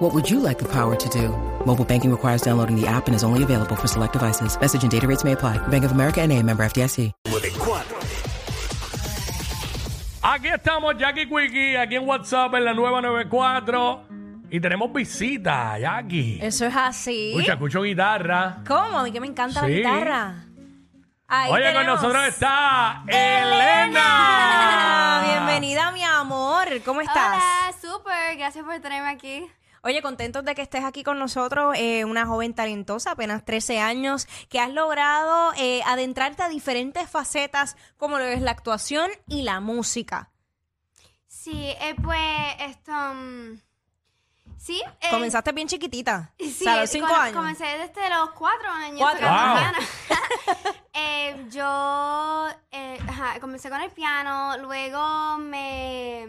What would you like the power to do? Mobile banking requires downloading the app and is only available for select devices. Message and data rates may apply. Bank of America and a member FDIC. 94. Aquí estamos, Jackie Quickie, aquí en WhatsApp en la nueva 94. Y tenemos visita, Jackie. Eso es así. Escucha, escucho guitarra. ¿Cómo? A mí que me encanta Sí. la guitarra. Ahí Oye, con tenemos. nosotros está Elena. Elena. Bienvenida, mi amor. ¿Cómo estás? Hola, súper, gracias por tenerme aquí. Oye, contentos de que estés aquí con nosotros, eh, una joven talentosa, apenas 13 años, que has logrado eh, adentrarte a diferentes facetas como lo es la actuación y la música. Sí, eh, pues esto. mm, sí. eh, Comenzaste bien chiquitita, Sí, o sea, a los 5 com- años. Comencé desde los cuatro años. Cuatro. Wow. Eh, yo eh, ajá, comencé con el piano, luego me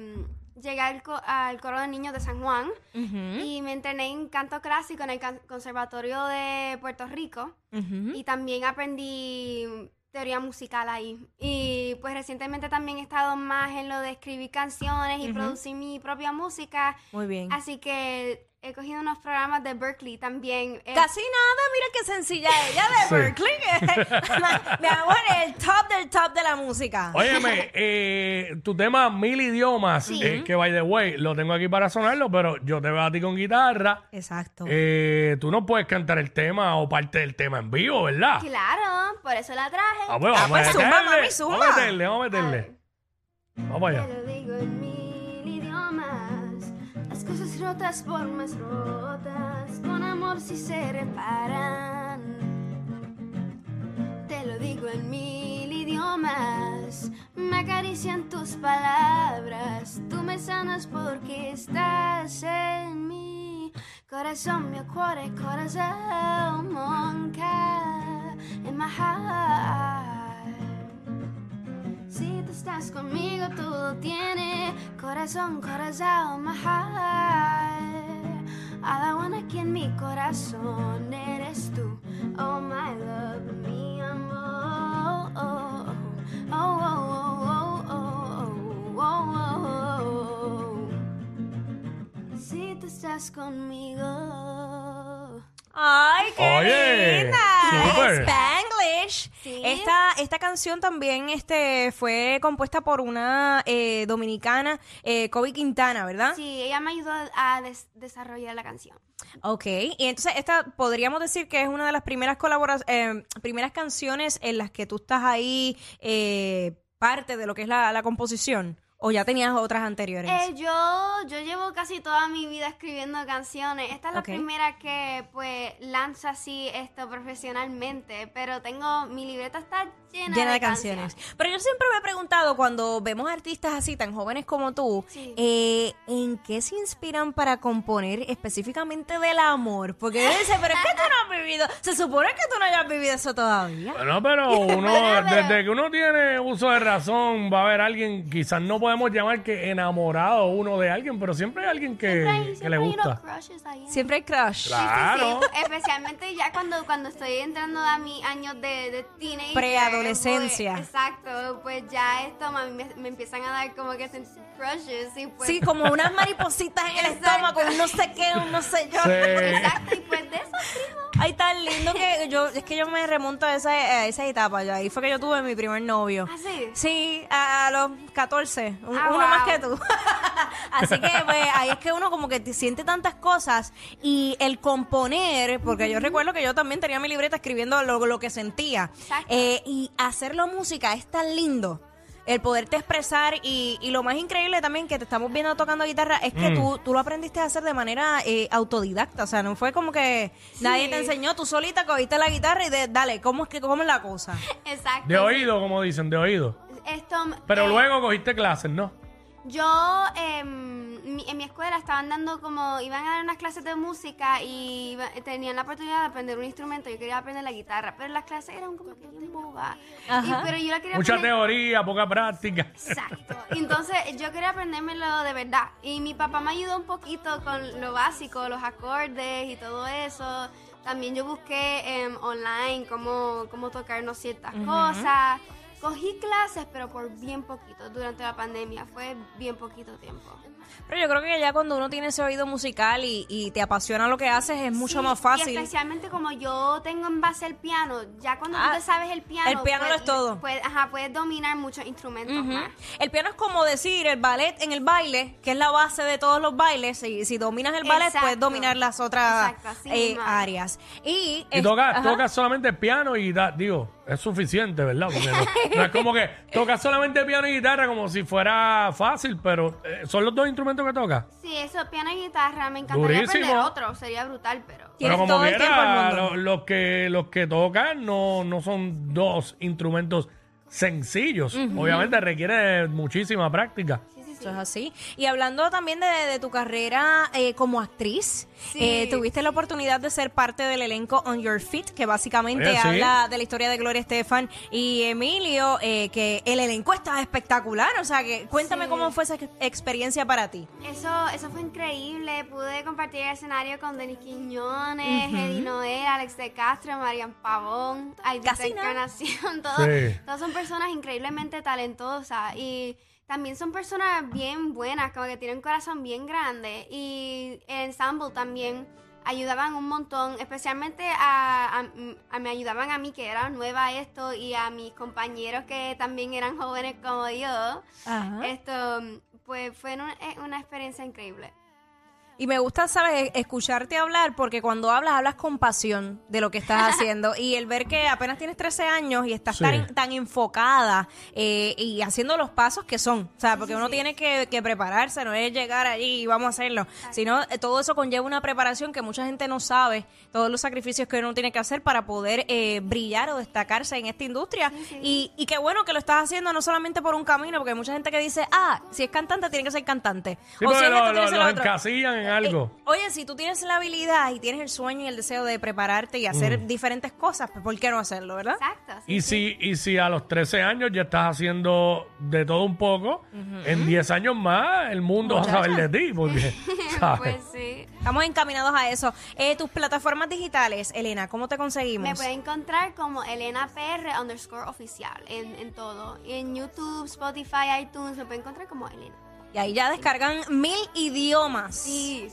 llegué al, co- al coro de niños de San Juan y me entrené en canto clásico en el Conservatorio de Puerto Rico. Y también aprendí teoría musical ahí. Y pues recientemente también he estado más en lo de escribir canciones y producir mi propia música. Muy bien. Así que he cogido unos programas de Berkeley también. Eh, Casi nada, mira qué sencilla ella de Sí. Berkeley. Mi amor, el top del top de la música. Óyeme, eh, tu tema Mil Idiomas, Sí. eh, que by the way, lo tengo aquí para sonarlo, pero yo te veo a ti con guitarra. Exacto. Eh, tú no puedes cantar el tema o parte del tema en vivo, ¿verdad? Claro, por eso la traje. Ah, pues, Ah, vamos pues, a zumba, meterle. mami, zumba. Vamos a meterle, vamos a meterle. Vamos allá. Cosas rotas por más rotas, con amor si se reparan. Te lo digo en mil idiomas, me acarician tus palabras, tú me sanas porque estás en mi corazón, mi cuore, corazón, monca, estás conmigo, todo tiene corazón, corazón, my heart. All I want aquí en mi corazón eres tú. Oh, my love, mi amor. Oh, oh, oh, oh, oh, oh, oh, oh. Si tú estás conmigo. Ay, qué Oye, linda. súper. Spanglish. Sí. Esta, esta canción también este, fue compuesta por una eh, dominicana, eh, Kobe Quintana, ¿verdad? Sí, ella me ayudó a des- desarrollar la canción. Ok, y entonces esta podríamos decir que es una de las primeras colaboras, eh, primeras canciones en las que tú estás ahí eh, parte de lo que es la, la composición, o ya tenías otras anteriores. Eh, yo, yo llevo casi toda mi vida escribiendo canciones. Esta es la primera que pues lanza así esto profesionalmente, pero tengo mi libreta está llena, llena de canciones. Pero yo siempre me he preguntado cuando vemos artistas así tan jóvenes como tú, Sí. eh, ¿en qué se inspiran para componer específicamente del amor? Porque yo dice, pero es que tú no has vivido, se supone que tú no hayas vivido eso todavía. Bueno, pero uno, desde que uno tiene uso de razón, va a haber alguien, quizás no podemos llamar que enamorado uno de alguien, pero siempre hay alguien que, Siempre hay- que siempre le gusta. crushes ahí. Siempre hay crush. Sí, sí, Claro. sí. Especialmente ya cuando, cuando estoy entrando a mis años de, de teenager. Preadolescencia. pues, exacto, pues ya esto me, me empiezan a dar como que crushes y pues... Sí, como unas maripositas en el Exacto. estómago, un no sé qué, un no sé yo. Sí. Exacto, y pues de eso. Ay, tan lindo que yo, es que yo me remonto a esa, a esa etapa. Yo, ahí fue que yo tuve mi primer novio. ¿Ah, sí? Sí, a, a los 14, un- Ah, uno wow. más que tú. Así que pues ahí es que uno como que te siente tantas cosas y el componer, porque yo recuerdo que yo también tenía mi libreta escribiendo lo, lo que sentía. Eh, y hacerlo música es tan lindo. El poderte expresar y, y lo más increíble también que te estamos viendo tocando guitarra es que Mm. tú, tú lo aprendiste a hacer de manera eh, autodidacta, o sea, no fue como que nadie te enseñó, tú solita cogiste la guitarra y de, dale, ¿cómo es que cómo es la cosa? Exacto. De oído, como dicen, de oído. Esto, Pero eh, luego cogiste clases, ¿no? Yo, em, mi en mi escuela estaban dando como, iban a dar unas clases de música y iba- tenían la oportunidad de aprender un instrumento. Yo quería aprender la guitarra, pero las clases eran como que bien bobas. Y- pero yo la quería Mucha aprender- teoría, poca práctica. Exacto. Entonces yo quería aprendérmelo de verdad. Y mi papá me ayudó un poquito con lo básico, los acordes y todo eso. También yo busqué em, online cómo, cómo tocarnos ciertas cosas. Cogí clases, pero por bien poquito durante la pandemia. Fue bien poquito tiempo. Pero yo creo que ya cuando uno tiene ese oído musical y, y te apasiona lo que haces es mucho Sí, más Y fácil. especialmente como yo tengo en base el piano, ya cuando Ah, tú te sabes el piano, el piano lo es todo. Puedes, ajá, puedes dominar muchos instrumentos más. El piano es como decir el ballet en el baile, que es la base de todos los bailes. Y si dominas el ballet, Exacto. puedes dominar las otras Exacto, eh, áreas. Y, Y tocas toca solamente piano y da, digo, es suficiente, ¿verdad? Porque no, no es como que tocas solamente piano y guitarra como si fuera fácil, pero eh, son los dos instrumentos que tocas. Sí, eso, piano y guitarra, me encantaría Durísimo. aprender otro, sería brutal, pero... Tienes pero como todo el tiempo del quiera, mundo. lo- los que los que tocan no, no son dos instrumentos sencillos. Obviamente requiere muchísima práctica. Sí, Eso es así. Y hablando también de, de tu carrera eh, como actriz, Sí. eh, tuviste la oportunidad de ser parte del elenco On Your Feet, que básicamente Oye, sí. habla de la historia de Gloria Estefan y Emilio, eh, que el elenco está espectacular. O sea, que cuéntame Sí. cómo fue esa ex- experiencia para ti. Eso, eso fue increíble. Pude compartir el escenario con Denis Quiñones, Eddie Noel, Alex de Castro, Marian Pavón, Aidita. Encarnación. Todos, Sí. todos son personas increíblemente talentosas y también son personas bien buenas, como que tienen un corazón bien grande. Y el ensemble también ayudaban un montón, especialmente a, a- a- me ayudaban a mí que era nueva a esto y a mis compañeros que también eran jóvenes como yo. Ajá. Esto, pues fue una, eh, una experiencia increíble. Y me gusta, ¿sabes?, escucharte hablar porque cuando hablas, hablas con pasión de lo que estás haciendo. y el ver que apenas tienes 13 años y estás Sí. tan, tan enfocada eh, y haciendo los pasos que son. O sea, porque uno tiene que, que prepararse, no es llegar allí y vamos a hacerlo. Sino eh, todo eso conlleva una preparación que mucha gente no sabe, todos los sacrificios que uno tiene que hacer para poder eh, brillar o destacarse en esta industria. Y, y qué bueno que lo estás haciendo no solamente por un camino, porque hay mucha gente que dice, ah, si es cantante, tiene que ser cantante. O si es lo- esto, lo- tiene que ser lo otro. encasillan en algo. Eh, oye, si tú tienes la habilidad y tienes el sueño y el deseo de prepararte y hacer Mm. diferentes cosas, pues ¿por qué no hacerlo, verdad? Exacto. sí, Y sí. si, y si a los 13 años ya estás haciendo de todo un poco, en 10 años más el mundo va a saber de ti. Porque. Pues sí. Estamos encaminados a eso. Eh, tus plataformas digitales, Elena, ¿cómo te conseguimos? Me pueden encontrar como Elena PR underscore oficial en, en todo. En YouTube, Spotify, iTunes, me pueden encontrar como Elena. Y ahí ya descargan mil idiomas. Sí.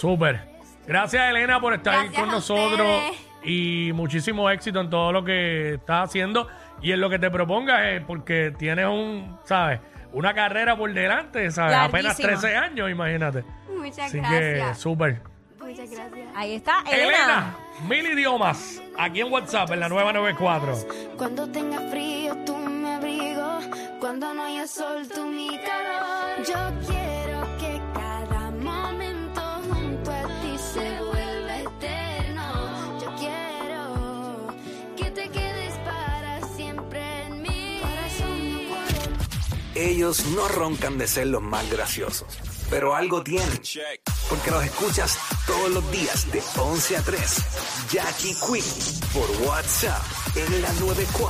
Súper. Gracias, Elena, por estar Gracias con a nosotros. ustedes. Y muchísimo éxito en todo lo que estás haciendo y en lo que te propongas, eh, porque tienes un, ¿sabes? Una carrera por delante, ¿sabes? Apenas Larguísima. 13 años, imagínate. Muchas Así que, gracias. súper. Muchas gracias. Ahí está, Elena. Elena, mil idiomas, aquí en WhatsApp, en la nueva 94. Cuando tenga frío, tú me abrigo. Cuando no haya sol, tú mi calor. Yo quiero que cada momento junto a ti se vuelva eterno. Yo quiero que te quedes para siempre en mi corazón. Ellos no roncan de ser los más graciosos, pero algo tienen. Porque los escuchas todos los días de 11 a 3. Jackie Quinn por WhatsApp en la 94.